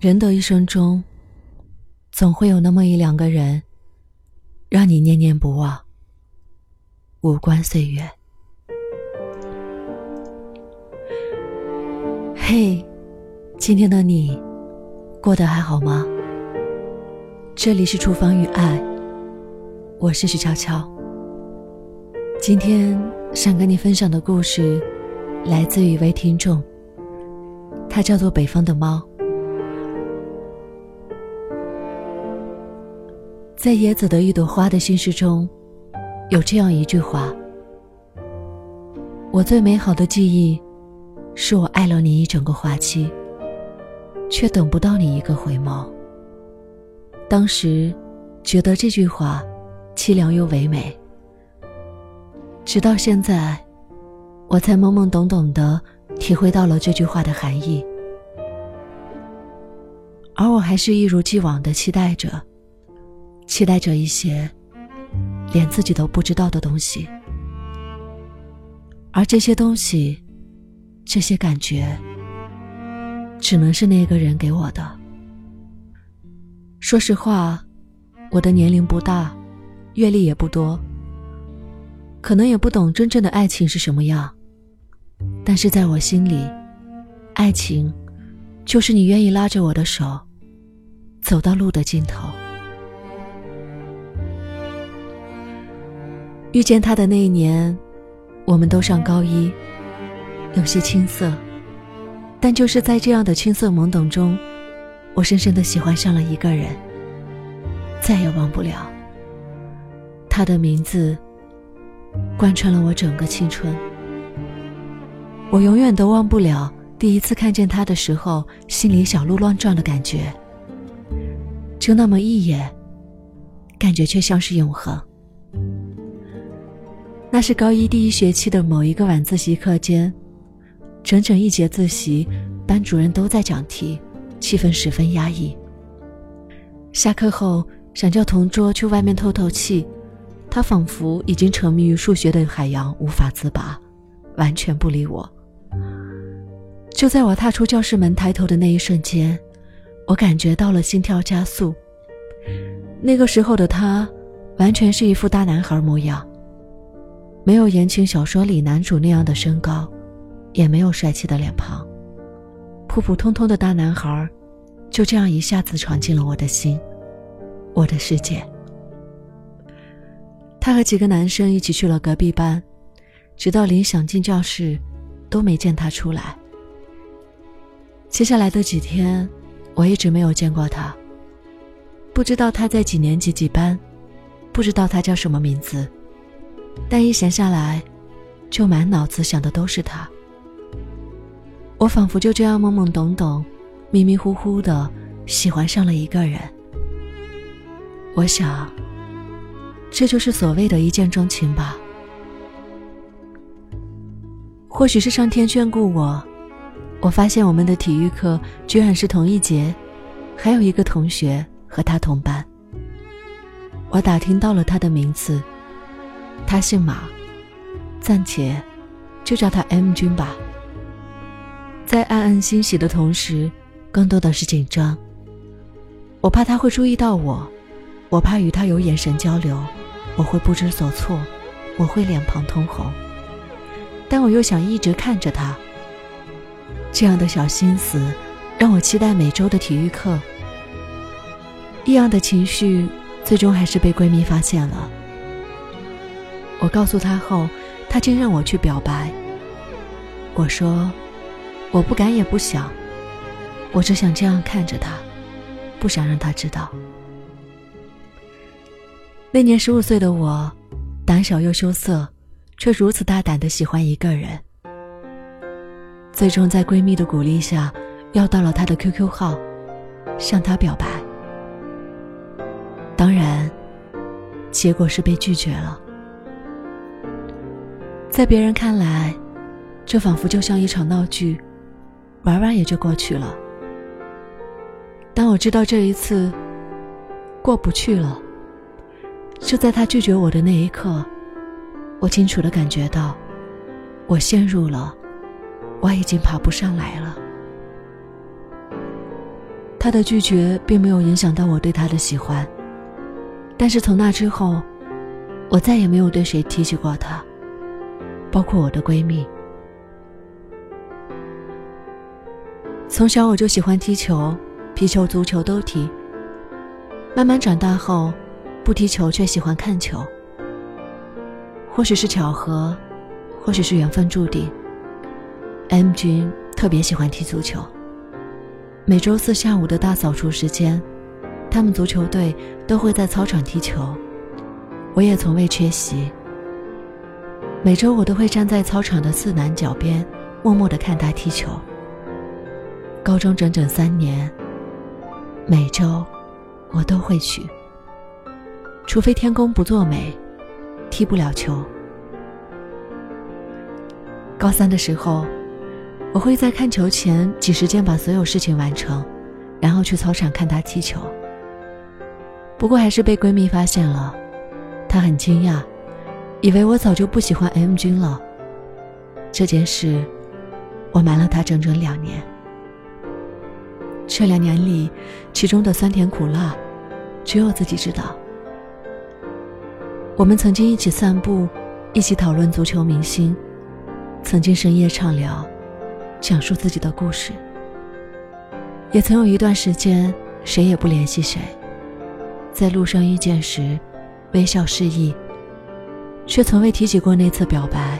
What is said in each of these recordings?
人的一生中，总会有那么一两个人，让你念念不忘。无关岁月。嘿，今天的你，过得还好吗？这里是厨房与爱，我是徐悄悄。今天想跟你分享的故事，来自于一位听众，他叫做北方的猫。在野子的一朵花的心事中，有这样一句话：“我最美好的记忆，是我爱了你一整个花期，却等不到你一个回眸。”当时，觉得这句话凄凉又唯美。直到现在，我才懵懵懂懂的体会到了这句话的含义，而我还是一如既往的期待着。期待着一些连自己都不知道的东西，而这些东西，这些感觉，只能是那个人给我的。说实话，我的年龄不大，阅历也不多，可能也不懂真正的爱情是什么样。但是在我心里，爱情，就是你愿意拉着我的手，走到路的尽头。遇见他的那一年，我们都上高一，有些青涩，但就是在这样的青涩懵懂中，我深深的喜欢上了一个人，再也忘不了。他的名字，贯穿了我整个青春。我永远都忘不了第一次看见他的时候，心里小鹿乱撞的感觉。就那么一眼，感觉却像是永恒。那是高一第一学期的某一个晚自习课间，整整一节自习，班主任都在讲题，气氛十分压抑。下课后想叫同桌去外面透透气，他仿佛已经沉迷于数学的海洋无法自拔，完全不理我。就在我踏出教室门抬头的那一瞬间，我感觉到了心跳加速。那个时候的他，完全是一副大男孩模样。没有言情小说里男主那样的身高，也没有帅气的脸庞，普普通通的大男孩，就这样一下子闯进了我的心，我的世界。他和几个男生一起去了隔壁班，直到临想进教室，都没见他出来。接下来的几天，我一直没有见过他，不知道他在几年级几班，不知道他叫什么名字。但一闲下来，就满脑子想的都是他。我仿佛就这样懵懵懂懂、迷迷糊糊的喜欢上了一个人。我想，这就是所谓的一见钟情吧。或许是上天眷顾我，我发现我们的体育课居然是同一节，还有一个同学和他同班。我打听到了他的名字。他姓马，暂且就叫他 M 君吧。在暗暗欣喜的同时，更多的是紧张。我怕他会注意到我，我怕与他有眼神交流，我会不知所措，我会脸庞通红。但我又想一直看着他。这样的小心思，让我期待每周的体育课。异样的情绪，最终还是被闺蜜发现了。我告诉他后，他竟让我去表白。我说，我不敢也不想，我只想这样看着他，不想让他知道。那年十五岁的我，胆小又羞涩，却如此大胆的喜欢一个人。最终在闺蜜的鼓励下，要到了他的 QQ 号，向他表白。当然，结果是被拒绝了。在别人看来，这仿佛就像一场闹剧，玩玩也就过去了。当我知道这一次过不去了，就在他拒绝我的那一刻，我清楚的感觉到，我陷入了，我已经爬不上来了。他的拒绝并没有影响到我对他的喜欢。但是从那之后，我再也没有对谁提起过他，包括我的闺蜜。从小我就喜欢踢球，皮球、足球都踢。慢慢长大后，不踢球却喜欢看球。或许是巧合，或许是缘分注定。M 君特别喜欢踢足球。每周四下午的大扫除时间，他们足球队都会在操场踢球，我也从未缺席。每周我都会站在操场的四南角边，默默的看他踢球。高中整整三年，每周我都会去，除非天公不作美，踢不了球。高三的时候。我会在看球前挤时间把所有事情完成，然后去操场看他踢球。不过还是被闺蜜发现了，她很惊讶，以为我早就不喜欢 M 君了。这件事，我瞒了他整整两年。这两年里，其中的酸甜苦辣，只有自己知道。我们曾经一起散步，一起讨论足球明星，曾经深夜畅聊。讲述自己的故事，也曾有一段时间谁也不联系谁，在路上遇见时，微笑示意，却从未提起过那次表白，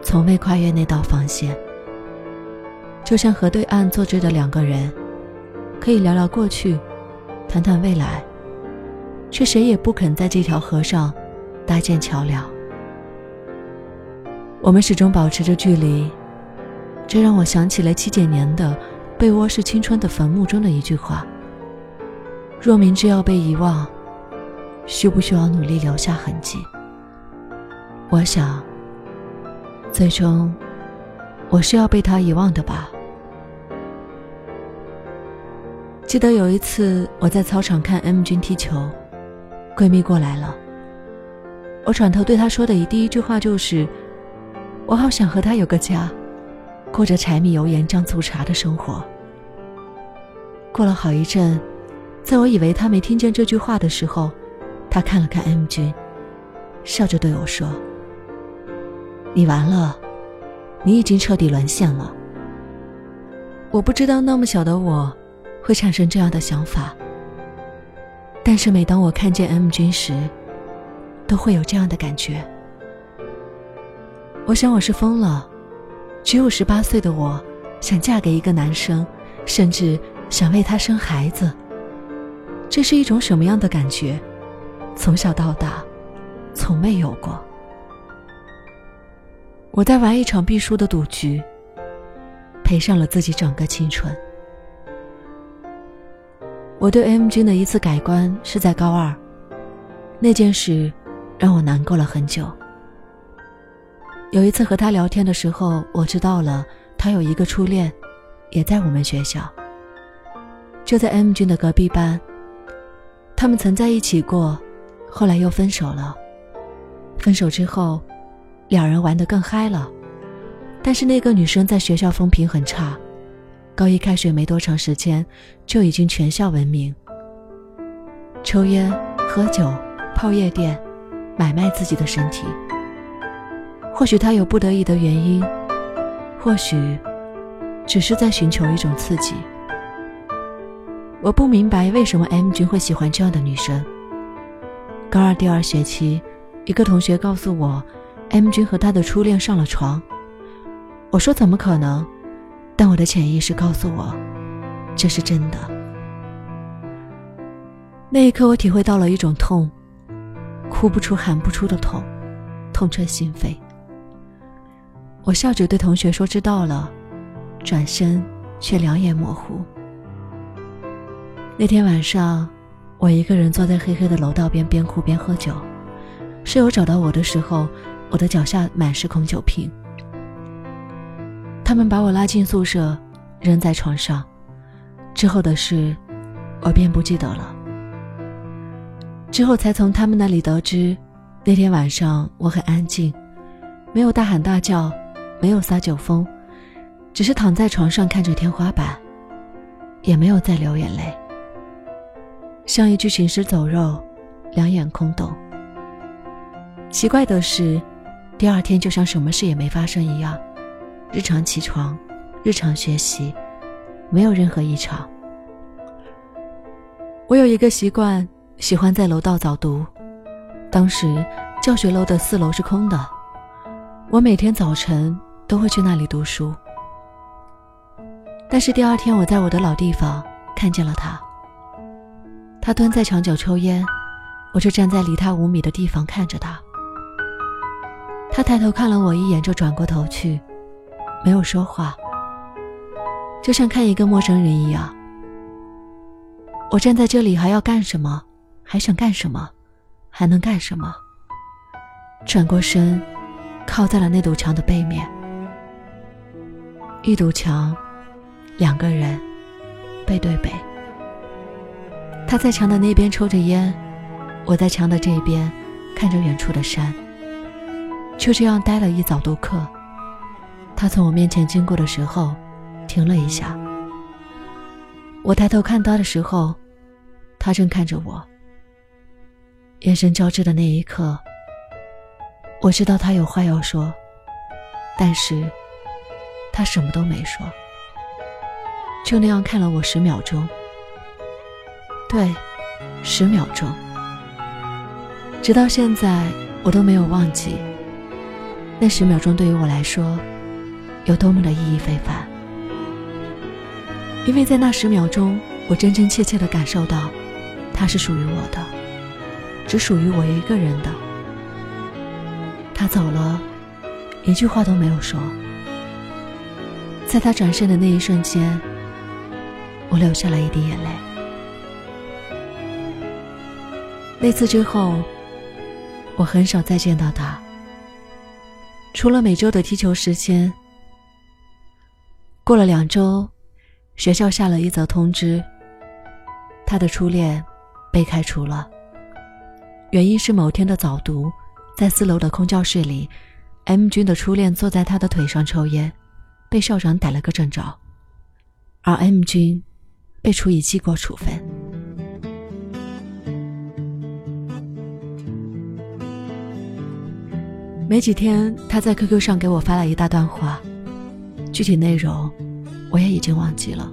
从未跨越那道防线。就像河对岸坐着的两个人，可以聊聊过去，谈谈未来，却谁也不肯在这条河上搭建桥梁。我们始终保持着距离。这让我想起了七几年的《被窝是青春的坟墓》中的一句话：“若明知要被遗忘，需不需要努力留下痕迹？”我想，最终我是要被他遗忘的吧。记得有一次我在操场看 M 君踢球，闺蜜过来了，我转头对她说的第一句话就是：“我好想和他有个家。”过着柴米油盐酱醋茶的生活。过了好一阵，在我以为他没听见这句话的时候，他看了看 M 君，笑着对我说：“你完了，你已经彻底沦陷了。”我不知道那么小的我，会产生这样的想法。但是每当我看见 M 君时，都会有这样的感觉。我想我是疯了。只有十八岁的我，想嫁给一个男生，甚至想为他生孩子。这是一种什么样的感觉？从小到大，从未有过。我在玩一场必输的赌局，赔上了自己整个青春。我对 M 君的一次改观是在高二，那件事让我难过了很久。有一次和他聊天的时候，我知道了他有一个初恋，也在我们学校，就在 M 君的隔壁班。他们曾在一起过，后来又分手了。分手之后，两人玩得更嗨了。但是那个女生在学校风评很差，高一开学没多长时间，就已经全校闻名。抽烟、喝酒、泡夜店，买卖自己的身体。或许他有不得已的原因，或许只是在寻求一种刺激。我不明白为什么 M 君会喜欢这样的女生。高二第二学期，一个同学告诉我，M 君和他的初恋上了床。我说怎么可能？但我的潜意识告诉我，这是真的。那一刻，我体会到了一种痛，哭不出、喊不出的痛，痛彻心扉。我笑着对同学说：“知道了。”转身却两眼模糊。那天晚上，我一个人坐在黑黑的楼道边，边哭边喝酒。室友找到我的时候，我的脚下满是空酒瓶。他们把我拉进宿舍，扔在床上。之后的事，我便不记得了。之后才从他们那里得知，那天晚上我很安静，没有大喊大叫。没有撒酒疯，只是躺在床上看着天花板，也没有再流眼泪，像一具行尸走肉，两眼空洞。奇怪的是，第二天就像什么事也没发生一样，日常起床，日常学习，没有任何异常。我有一个习惯，喜欢在楼道早读。当时教学楼的四楼是空的，我每天早晨都会去那里读书。但是第二天，我在我的老地方看见了他。他蹲在墙角抽烟，我就站在离他五米的地方看着他。他抬头看了我一眼，就转过头去，没有说话，就像看一个陌生人一样。我站在这里还要干什么？还想干什么？还能干什么？转过身，靠在了那堵墙的背面。一堵墙，两个人，背对背。他在墙的那边抽着烟，我在墙的这边看着远处的山。就这样待了一早读课。他从我面前经过的时候，停了一下。我抬头看他的时候，他正看着我。眼神交织的那一刻，我知道他有话要说，但是他什么都没说，就那样看了我十秒钟。对，十秒钟。直到现在，我都没有忘记那十秒钟对于我来说有多么的意义非凡。因为在那十秒钟，我真真切切的感受到，他是属于我的，只属于我一个人的。他走了，一句话都没有说。在他转身的那一瞬间，我流下了一滴眼泪。那次之后，我很少再见到他，除了每周的踢球时间。过了两周。学校下了一则通知，他的初恋被开除了。原因是某天的早读，在四楼的空教室里，M 君的初恋坐在他的腿上抽烟，被校长逮了个正着，而 M 君被处以记过处分。没几天，他在 QQ 上给我发了一大段话，具体内容。我也已经忘记了，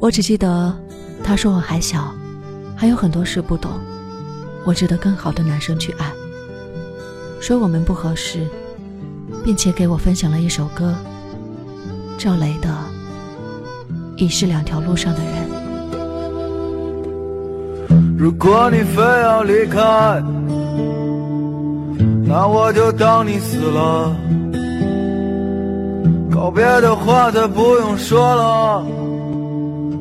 我只记得他说我还小，还有很多事不懂，我值得更好的男生去爱。说我们不合适，并且给我分享了一首歌，赵雷的《已是两条路上的人》。如果你非要离开，那我就当你死了。告别的话再不用说了，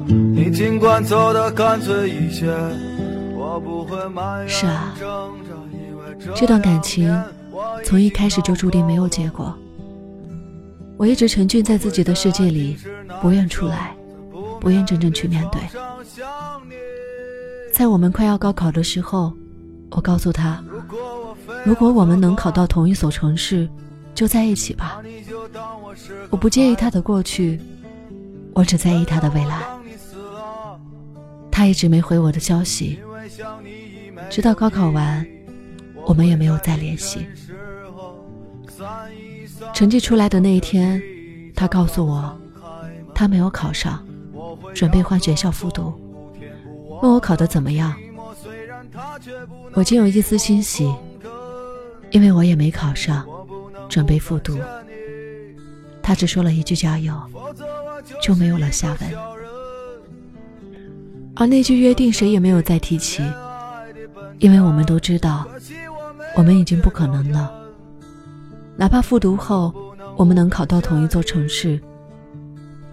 你尽管走得干脆一些，我不会埋是啊，这段感情从一开始就注定没有结果。我一直沉浸在自己的世界里，不愿出来，不愿真正去面对。在我们快要高考的时候，我告诉他，如果我们能考到同一所城市。就在一起吧，我不介意他的过去，我只在意他的未来。他一直没回我的消息，直到高考完，我们也没有再联系。成绩出来的那一天，他告诉我，他没有考上，准备换学校复读，问我考得怎么样。我竟有一丝欣喜，因为我也没考上。准备复读，他只说了一句加油，就没有了下文。而那句约定，谁也没有再提起，因为我们都知道，我们已经不可能了。哪怕复读后，我们能考到同一座城市，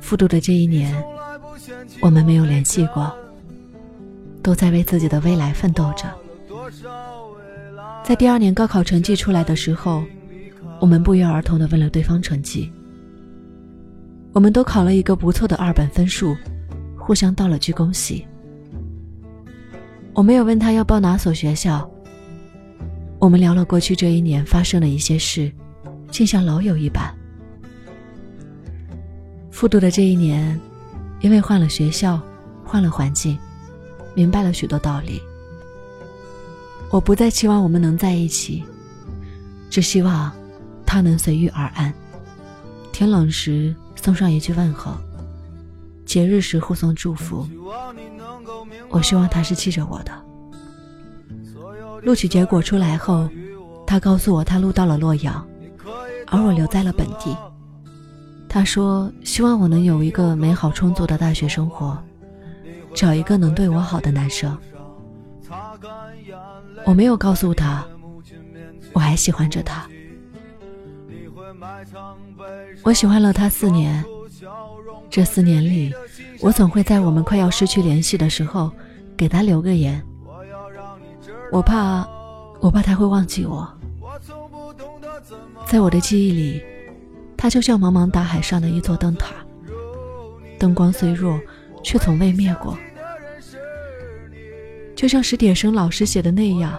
复读的这一年，我们没有联系过，都在为自己的未来奋斗着。在第二年高考成绩出来的时候。我们不约而同的问了对方成绩，我们都考了一个不错的二本分数，互相道了句恭喜。我没有问他要报哪所学校，我们聊了过去这一年发生的一些事，竟像老友一般。复读的这一年，因为换了学校，换了环境，明白了许多道理。我不再期望我们能在一起，只希望他能随遇而安。天冷时送上一句问候，节日时互送祝福。我希望他是记着我的。录取结果出来后，他告诉我他录到了洛阳，而我留在了本地。他说希望我能有一个美好充足的大学生活，找一个能对我好的男生。我没有告诉他，我还喜欢着他。我喜欢了他四年，这四年里，我总会在我们快要失去联系的时候，给他留个言。我怕，我怕他会忘记我。在我的记忆里，他就像茫茫大海上的一座灯塔，灯光虽弱，却从未灭过。就像史铁生老师写的那样，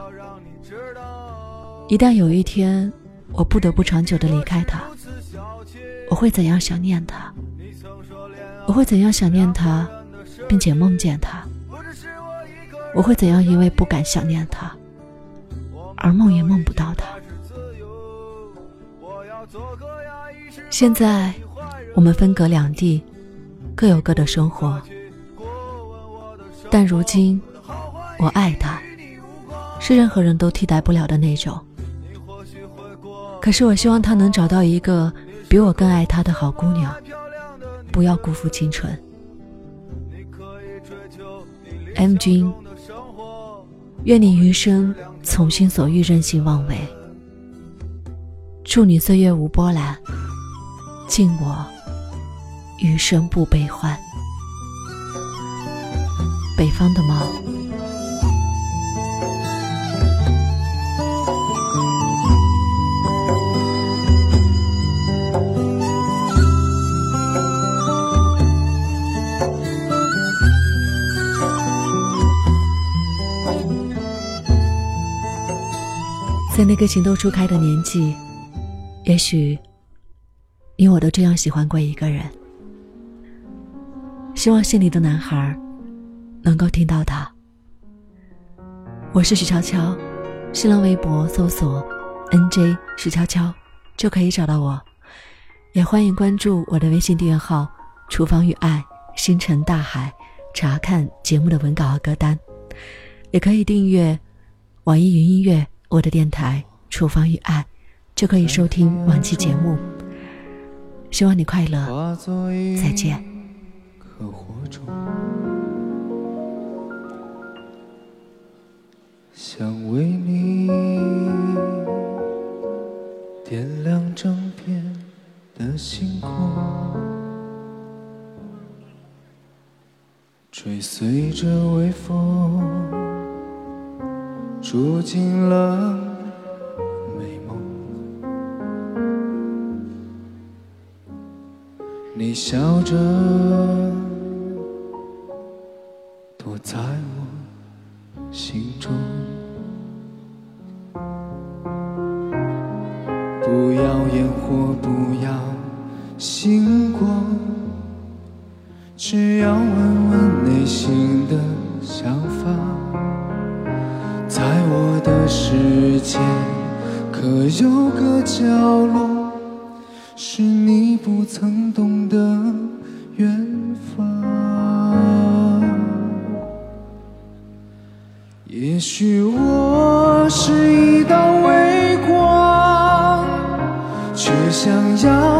一旦有一天我不得不长久的离开他，我会怎样想念他？我会怎样想念他，并且梦见他？我会怎样？因为不敢想念他，而梦也梦不到他。现在，我们分隔两地，各有各的生活。但如今，我爱他，是任何人都替代不了的那种。可是，我希望他能找到一个比我更爱他的好姑娘，不要辜负青春。M 君。愿你余生从心所欲，任性妄为。祝你岁月无波澜，敬我余生不悲欢。北方的猫。在那个情窦初开的年纪，也许你我都这样喜欢过一个人。希望心里的男孩能够听到他。我是许悄悄，新浪微博搜索 “nj 许悄悄”就可以找到我，也欢迎关注我的微信订阅号“厨房与爱星辰大海”，查看节目的文稿和歌单，也可以订阅网易云音乐。我的电台《厨房与爱》，就可以收听往期节目。希望你快乐，再见。想为你点亮整片的星空，追随着微风。住进了美梦，你笑着躲在我心中，不要烟火，不要星光，有个角落，是你不曾懂的远方？也许我是一道微光，却想要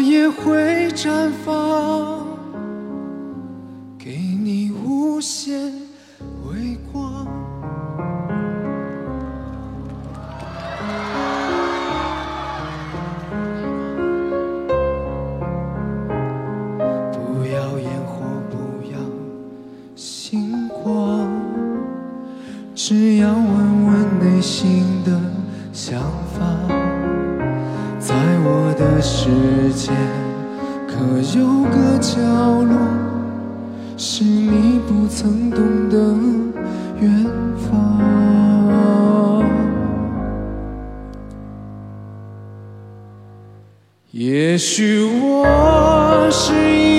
我也会绽放。给你无限也许我是一。